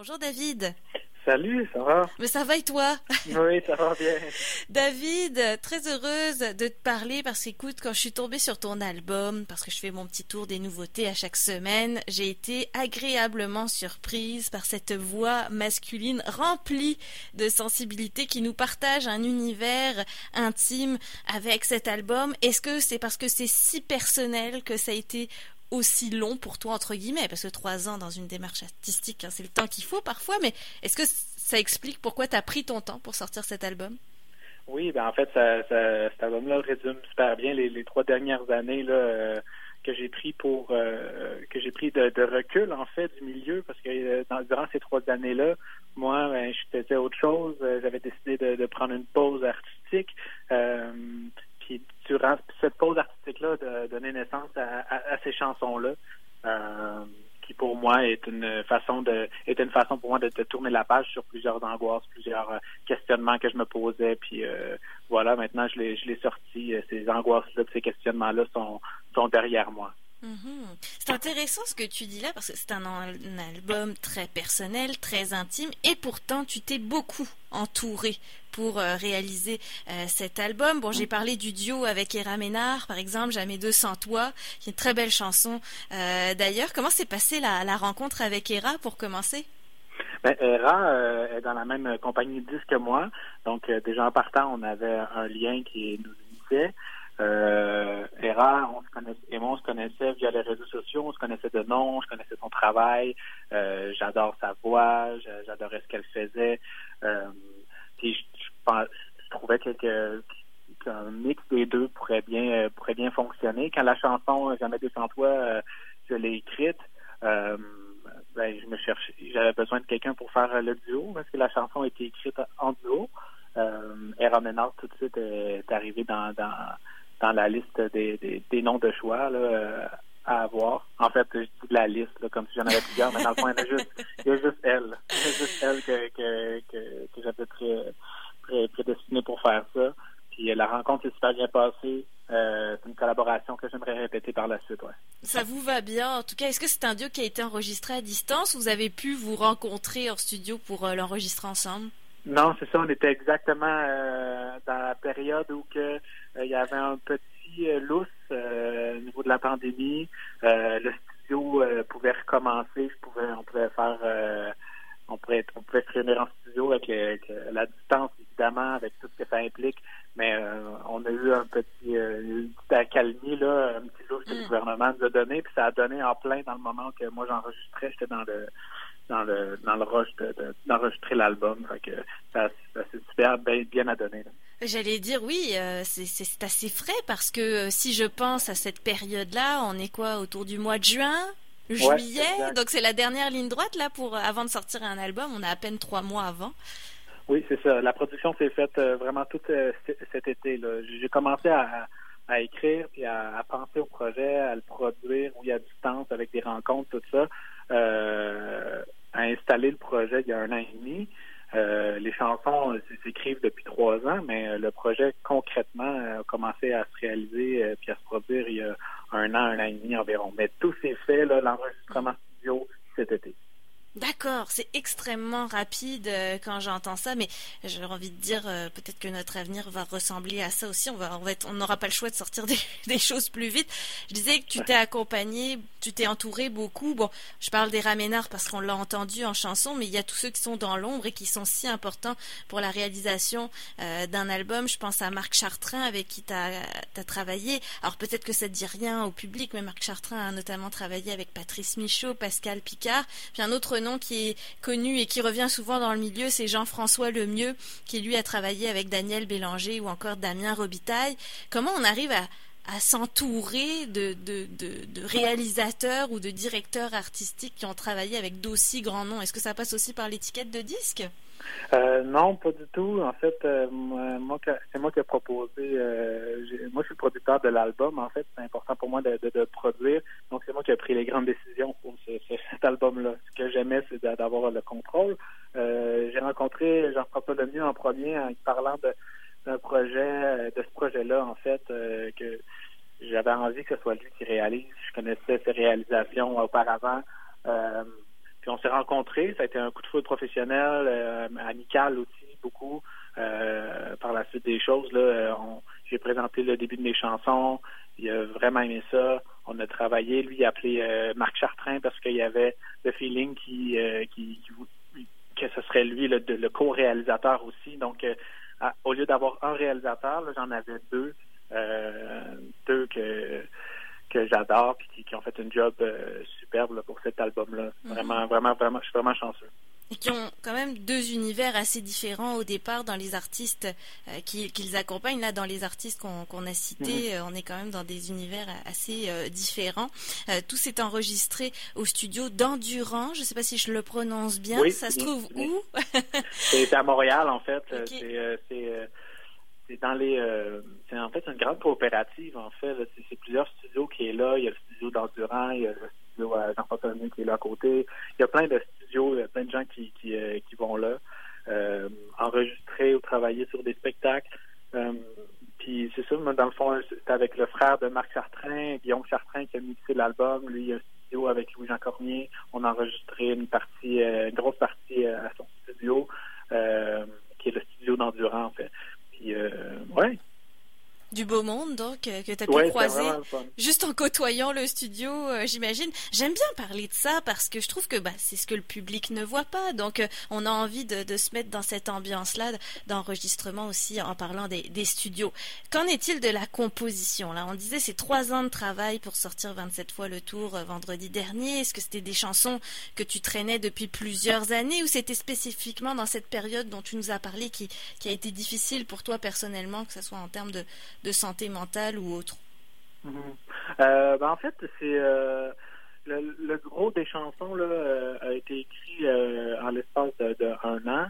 Bonjour David. Salut, ça va? Mais ça va et toi? Oui, ça va bien. David, très heureuse de te parler parce qu'écoute, quand je suis tombée sur ton album, parce que je fais mon petit tour des nouveautés à chaque semaine, j'ai été agréablement surprise par cette voix masculine remplie de sensibilité qui nous partage un univers intime avec cet album. Est-ce que c'est parce que c'est si personnel que ça a été aussi long pour toi, entre guillemets, parce que trois ans dans une démarche artistique, hein, c'est le temps qu'il faut parfois, mais est-ce que ça explique pourquoi tu as pris ton temps pour sortir cet album? Oui, ben en fait, ça, cet album-là résume super bien les, trois dernières années euh, que j'ai pris pour euh, que pris de, recul en fait du milieu parce que euh, durant ces trois années-là, moi, ben, je faisais autre chose. J'avais décidé de, prendre une pause artistique. Puis durant cette pause artistique-là, de donner naissance à, à, ces chansons-là. Euh, qui pour moi est une façon de était une façon pour moi de, tourner la page sur plusieurs angoisses, plusieurs euh, questionnements que je me posais. Puis euh, voilà, maintenant je l'ai je l'ai sorti. Ces angoisses-là, ces questionnements-là sont sont derrière moi. Mm-hmm. C'est intéressant ce que tu dis là parce que c'est un, un, album très personnel, très intime et pourtant tu t'es beaucoup entouré pour euh, réaliser euh, cet album. Bon, j'ai parlé du duo avec Era Ménard, par exemple, Jamais deux sans toi, qui est une très belle chanson euh, d'ailleurs. Comment s'est passée la, la, rencontre avec Era pour commencer? Ben, est dans la même compagnie de disques que moi, donc déjà en partant, on avait un lien qui nous unissait. Euh, on se connaissait, et moi, on se connaissait via les réseaux sociaux, on se connaissait de nom, je connaissais son travail, euh, j'adore sa voix, j'adorais ce qu'elle faisait. Euh, puis je, je, je, trouvais qu'un mix des deux pourrait bien euh, pourrait bien fonctionner. Quand la chanson Jamais deux sans toi, euh, je l'ai écrite, euh, ben, je me cherchais, j'avais besoin de quelqu'un pour faire le duo parce que la chanson été écrite en duo. Euh, Hera Ménard tout de suite est arrivée dans, dans dans la liste des, des, des noms de choix là, à avoir. En fait, je dis la liste, là, comme si j'en avais plusieurs, mais dans le fond, il y a juste, il y a juste elle. Il y a juste elle que, que, que, que j'avais prédestinée pour faire ça. Puis la rencontre s'est super bien passée. Euh, c'est une collaboration que j'aimerais répéter par la suite. Ouais. Ça vous va bien. En tout cas, est-ce que c'est un duo qui a été enregistré à distance? Ou vous avez pu vous rencontrer en studio pour euh, l'enregistrer ensemble? Non, c'est ça. On était exactement euh, dans la période où que euh, il y avait un petit euh, lousse euh, au niveau de la pandémie. le studio pouvait recommencer. Je pouvais, on pouvait faire, on pouvait, on pouvait se réunir en studio avec, avec, la distance évidemment, avec tout ce que ça implique. Mais on a eu un petit, une petite accalmie là, un petit lousse que le gouvernement nous a donné, puis ça a donné en plein dans le moment que moi j'enregistrais. J'étais dans le dans le dans le rush d'enregistrer de, l'album. Fait que ça, ça s'est super bien, bien à donner. J'allais dire oui, euh, c'est assez frais parce que euh, si je pense à cette période-là, on est quoi autour du mois de juin, juillet, ouais, donc c'est la dernière ligne droite là pour avant de sortir un album. On a à peine trois mois avant. Oui, c'est ça. La production s'est faite euh, vraiment tout euh, cet été. J'ai commencé à, à écrire puis à, à, penser au projet, à le produire où il y a distance avec des rencontres, tout ça. Euh, à installer le projet il y a un an et demi. Euh, les chansons s'écrivent depuis trois ans, mais le projet concrètement a commencé à se réaliser euh, puis à se produire il y a un an, un an et demi environ. Mais tout s'est fait, l'enregistrement studio cet été. D'accord, c'est extrêmement rapide euh, quand j'entends ça, mais j'ai envie de dire euh, peut-être que notre avenir va ressembler à ça aussi. On va, on n'aura pas le choix de sortir des, choses plus vite. Je disais que tu t'es accompagné, tu t'es entouré beaucoup. Bon, je parle des Raménards parce qu'on l'a entendu en chanson, mais il y a tous ceux qui sont dans l'ombre et qui sont si importants pour la réalisation euh, d'un album. Je pense à Marc Chartrain avec qui tu as, as, travaillé. Alors peut-être que ça ne dit rien au public, mais Marc Chartrain a notamment travaillé avec Patrice Michaud, Pascal Picard, puis un autre nom qui est connu et qui revient souvent dans le milieu, c'est Jean-François Lemieux, qui lui a travaillé avec Daniel Bélanger ou encore Damien Robitaille. Comment on arrive à, à s'entourer de, de, de, réalisateurs ou de directeurs artistiques qui ont travaillé avec d'aussi grands noms Est-ce que ça passe aussi par l'étiquette de disque? Euh, non, pas du tout. En fait, euh, moi, c'est moi qui ai proposé. Euh, moi, je suis le producteur de l'album. En fait, c'est important pour moi de, produire. Donc, c'est moi qui ai pris les grandes décisions pour ce, ce, cet album-là. Ce que j'aimais, c'est d'avoir le contrôle. J'ai rencontré Jean-François Lemieux en premier en parlant de d'un projet, de ce projet-là, en fait, que j'avais envie que ce soit lui qui réalise. Je connaissais ses réalisations auparavant. puis on s'est rencontrés, ça a été un coup de foudre professionnel, amical aussi, beaucoup. par la suite des choses, là, j'ai présenté le début de mes chansons, il a vraiment aimé ça. On a travaillé, lui, il a appelé Marc Chartrain parce qu'il y avait le feeling qui, qui, que ce serait lui le, le co-réalisateur aussi. Donc, au lieu d'avoir un réalisateur, j'en avais deux, deux que que j'adore puis qui, ont fait un job euh, superbe pour cet album-là. Mhm. Vraiment, vraiment, vraiment, je suis vraiment chanceux. Et qui ont quand même deux univers assez différents au départ dans les artistes euh, qu'ils accompagnent. Là, dans les artistes qu'on a cités, mhm. euh, on est quand même dans des univers assez différents. tout s'est enregistré au studio d'Endurant. Je ne sais pas si je le prononce bien. Ça se trouve où? C'est à Montréal, en fait. C'est c'est dans les euh, c'est en fait une grande coopérative en fait c'est plusieurs studios qui est là il y a le studio d'Endurant il y a le studio Jean-François qui est là à côté il y a plein de studios il y a plein de gens qui qui, euh, vont là euh, enregistrer ou travailler sur des spectacles. Puis c'est ça dans le fond c'est avec le frère de Marc Chartrain Guillaume Chartrain qui a mixé l'album. Lui il a un studio avec Louis-Jean Cormier. On a enregistré une partie une grosse partie à son studio qui est le studio d'Endurant en fait euh, ouais. Du beau monde, donc, euh, que tu as pu croiser juste en côtoyant le studio, euh, j'imagine. J'aime bien parler de ça parce que je trouve que bah, c'est ce que le public ne voit pas. Donc, on a envie de, de, se mettre dans cette ambiance-là d'enregistrement aussi en parlant des, des studios. Qu'en est-il de la composition Là, on disait c'est trois ans de travail pour sortir 27 fois le tour vendredi dernier. Est-ce que c'était des chansons que tu traînais depuis plusieurs années ou c'était spécifiquement dans cette période dont tu nous as parlé qui, qui a été difficile pour toi personnellement, que ce soit en termes de de santé mentale ou autre? Mhm. Euh, ben, en fait, c'est euh, le, gros des chansons là, euh, a été écrit en l'espace de, an.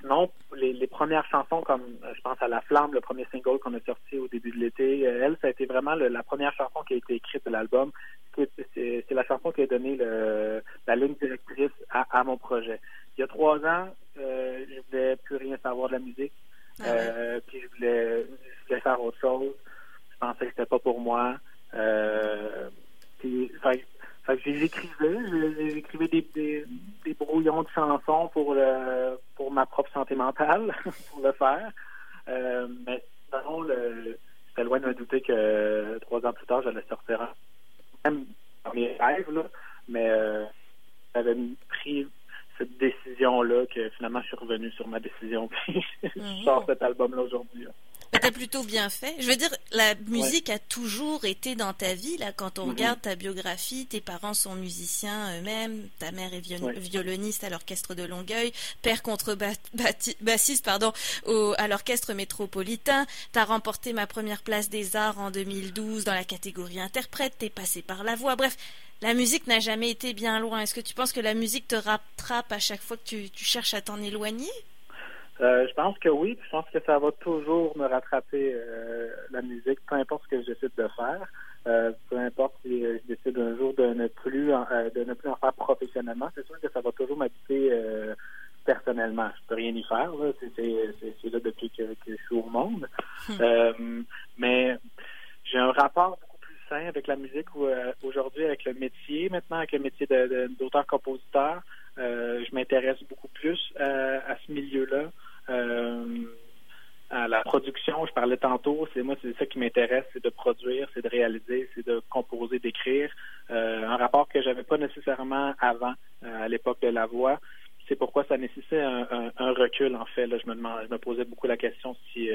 sinon, les, premières chansons, comme je pense à La Flamme, le premier single qu'on a sorti au début de l'été, elle, ça a été vraiment la première chanson qui a été écrite de l'album. C'est la chanson qui a donné le, la ligne directrice à, à, mon projet. Il y a trois ans, je ne voulais plus rien savoir de la musique. Ah euh, puis je voulais, je voulais faire autre chose. Je pensais que c'était pas pour moi. Euh, puis, fait, fait que j'écrivais, j'écrivais des, des, des, brouillons de chansons pour le, pour ma propre santé mentale, pour le faire. Euh, mais sinon, c'était loin de me douter que trois ans plus tard, j'allais sortir même dans mes rêves, là, mais euh, j'avais pris cette décision-là que finalement je suis revenu sur ma décision puis je mhm. sors cet album-là aujourd'hui. T'as plutôt bien fait. Je veux dire, la musique a toujours été dans ta vie. Là, quand on regarde ta biographie, tes parents sont musiciens eux-mêmes. Ta mère est violoniste à l'orchestre de Longueuil, père contrebassiste, pardon, au, à l'orchestre métropolitain. T'as remporté ma première place des arts en 2012 dans la catégorie interprète. T'es passé par la voix. Bref, la musique n'a jamais été bien loin. Est-ce que tu penses que la musique te rattrape à chaque fois que tu, cherches à t'en éloigner? Euh, je pense que oui. Je pense que ça va toujours me rattraper euh, la musique, peu importe ce que je décide de faire. Euh, peu importe si je décide un jour de ne plus en, de ne plus en faire professionnellement, c'est sûr que ça va toujours m'habiter personnellement. Je peux rien y faire. C'est là depuis que, je suis au monde. Hum. mais j'ai un rapport avec la musique euh, aujourd'hui avec le métier, maintenant avec le métier d'auteur-compositeur. Euh, je m'intéresse beaucoup plus euh, à ce milieu-là. À la production, je parlais tantôt, c'est moi c'est ça qui m'intéresse, c'est de produire, c'est de réaliser, c'est de composer, d'écrire. un rapport que j'avais pas nécessairement avant à l'époque de la voix. C'est pourquoi ça nécessitait un, recul en fait. Là, je me je me posais beaucoup la question si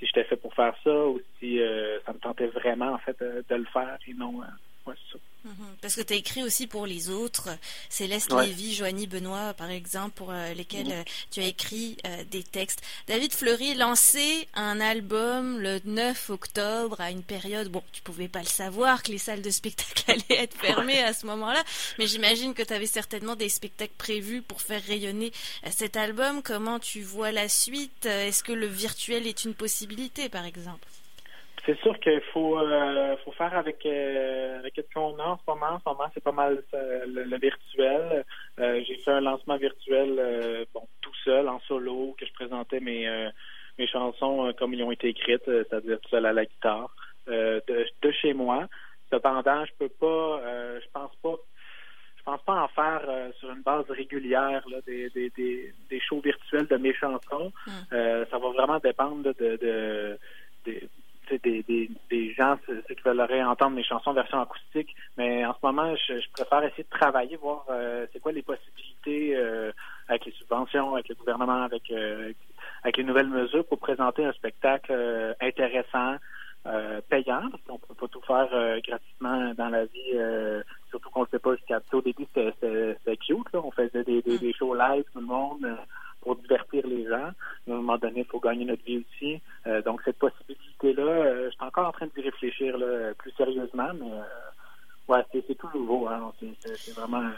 si j'étais fait pour faire ça ou si euh, ça me tentait vraiment en fait de, le faire et non euh, ouais, ça. Mhm. Parce que tu as écrit aussi pour les autres, Céleste Lévy, Joanie Benoît, par exemple, pour euh, lesquels mhm. euh, tu as écrit euh, des textes. David Fleury lancé un album le 9 octobre à une période, bon, tu pouvais pas le savoir que les salles de spectacle allaient être fermées à ce moment-là, mais j'imagine que tu avais certainement des spectacles prévus pour faire rayonner cet album. Comment tu vois la suite? Est-ce que le virtuel est une possibilité, par exemple? C'est sûr qu'il faut euh, faut faire avec euh, avec ce qu'on a en ce moment. En ce moment, c'est pas mal euh, le, virtuel. j'ai fait un lancement virtuel bon tout seul en solo que je présentais mes mes chansons comme ils ont été écrites, c'est-à-dire tout seul à la guitare de, de, chez moi. Cependant, je peux pas je pense pas pense pas en faire sur une base régulière là, des, des, des, des shows virtuels de mes chansons. Hmm. ça va vraiment dépendre de, de, de des, des, des gens ceux qui veulent entendre mes chansons version acoustique, mais en ce moment, je, préfère essayer de travailler, voir euh, c'est quoi les possibilités euh, avec les subventions, avec le gouvernement, avec euh, avec les nouvelles mesures pour présenter un spectacle intéressant, payant, parce qu'on peut pas tout faire gratuitement dans la vie, surtout qu'on le fait pas jusqu'à au début c'était cute, là. on faisait des, des, des shows live tout le monde pour divertir les gens. Mais à un moment donné, il faut gagner notre vie aussi. Donc, cette possibilité-là, euh, je suis encore en train d'y réfléchir là, plus sérieusement, mais euh, ouais, c'est tout nouveau. Hein. C'est vraiment...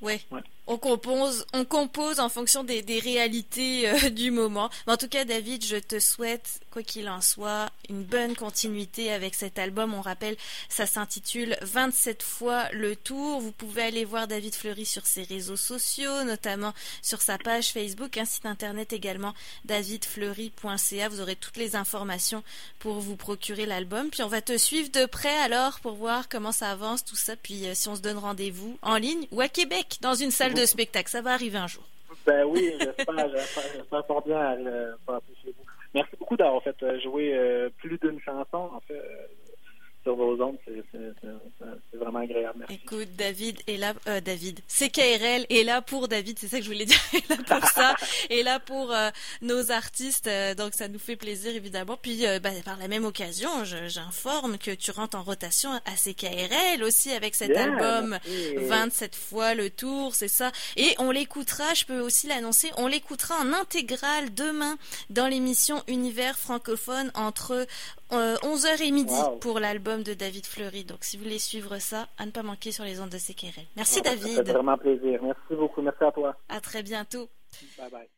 Ouais. On compose, on compose en fonction des, réalités euh, du moment. Mais en tout cas, David, je te souhaite, quoi qu'il en soit, une bonne continuité avec cet album. On rappelle, ça s'intitule 27 fois le tour. Vous pouvez aller voir David Fleury sur ses réseaux sociaux, notamment sur sa page Facebook, un site internet également, davidfleury.ca. Vous aurez toutes les informations pour vous procurer l'album. Puis on va te suivre de près alors pour voir comment ça avance, tout ça. Puis euh, si on se donne rendez-vous en ligne ou à Québec, dans une salle de spectacle. Ça va arriver un jour. Ben oui, j'espère, j'espère fort bien à, chez vous. Merci beaucoup d'avoir fait euh, jouer euh, plus d'une chanson, en fait, euh, sur vos ondes. C'est vraiment agréable. Merci. Écoute, David est là, euh, David, CKRL est là pour David, c'est ça que je voulais dire, est là pour ça, est là pour euh, nos artistes, euh, donc ça nous fait plaisir évidemment. Puis bah, par la même occasion, j'informe que tu rentres en rotation à CKRL aussi avec cet album 27 fois le tour, c'est ça. Et on l'écoutera, je peux aussi l'annoncer, on l'écoutera en intégrale demain dans l'émission Univers francophone entre 11h euh, et midi pour l'album de David Fleury. Donc, si vous voulez suivre ça, à ne pas manquer sur les ondes de CKRL. Merci, David. Ça fait vraiment plaisir. Merci beaucoup. Merci à toi. À très bientôt. Bye bye.